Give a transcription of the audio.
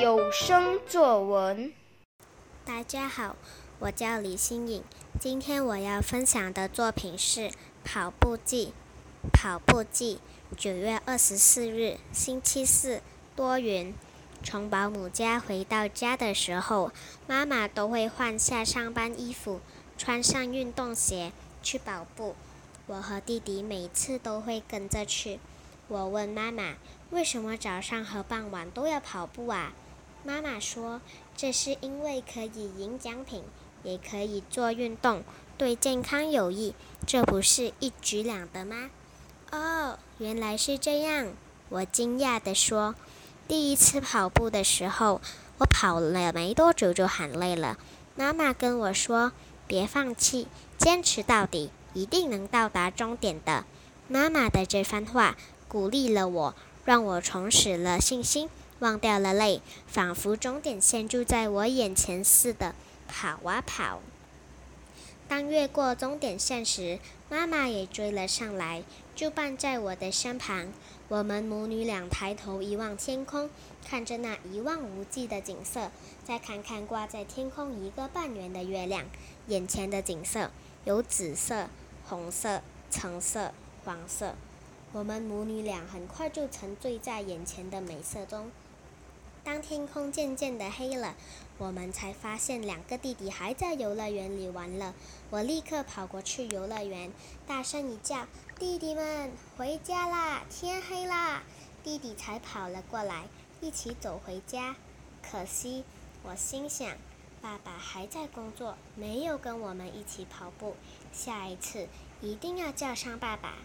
有声作文。大家好，我叫李新颖，今天我要分享的作品是《跑步记》。跑步记，九月二十四日，星期四，多云。从保姆家回到家的时候，妈妈都会换下上班衣服，穿上运动鞋去跑步。我和弟弟每次都会跟着去。我问妈妈：“为什么早上和傍晚都要跑步啊？”妈妈说：“这是因为可以赢奖品，也可以做运动，对健康有益。这不是一举两得吗？”哦，原来是这样！我惊讶地说：“第一次跑步的时候，我跑了没多久就喊累了。妈妈跟我说：‘别放弃，坚持到底，一定能到达终点的。’妈妈的这番话鼓励了我，让我重拾了信心，忘掉了累，仿佛终点线就在我眼前似的，跑啊跑。当越过终点线时，妈妈也追了上来。”就伴在我的身旁，我们母女俩抬头一望天空，看着那一望无际的景色，再看看挂在天空一个半圆的月亮，眼前的景色有紫色、红色、橙色、黄色。我们母女俩很快就沉醉在眼前的美色中。当天空渐渐的黑了，我们才发现两个弟弟还在游乐园里玩了。我立刻跑过去游乐园，大声一叫：“弟弟们，回家啦！天黑啦！”弟弟才跑了过来，一起走回家。可惜，我心想，爸爸还在工作，没有跟我们一起跑步。下一次一定要叫上爸爸，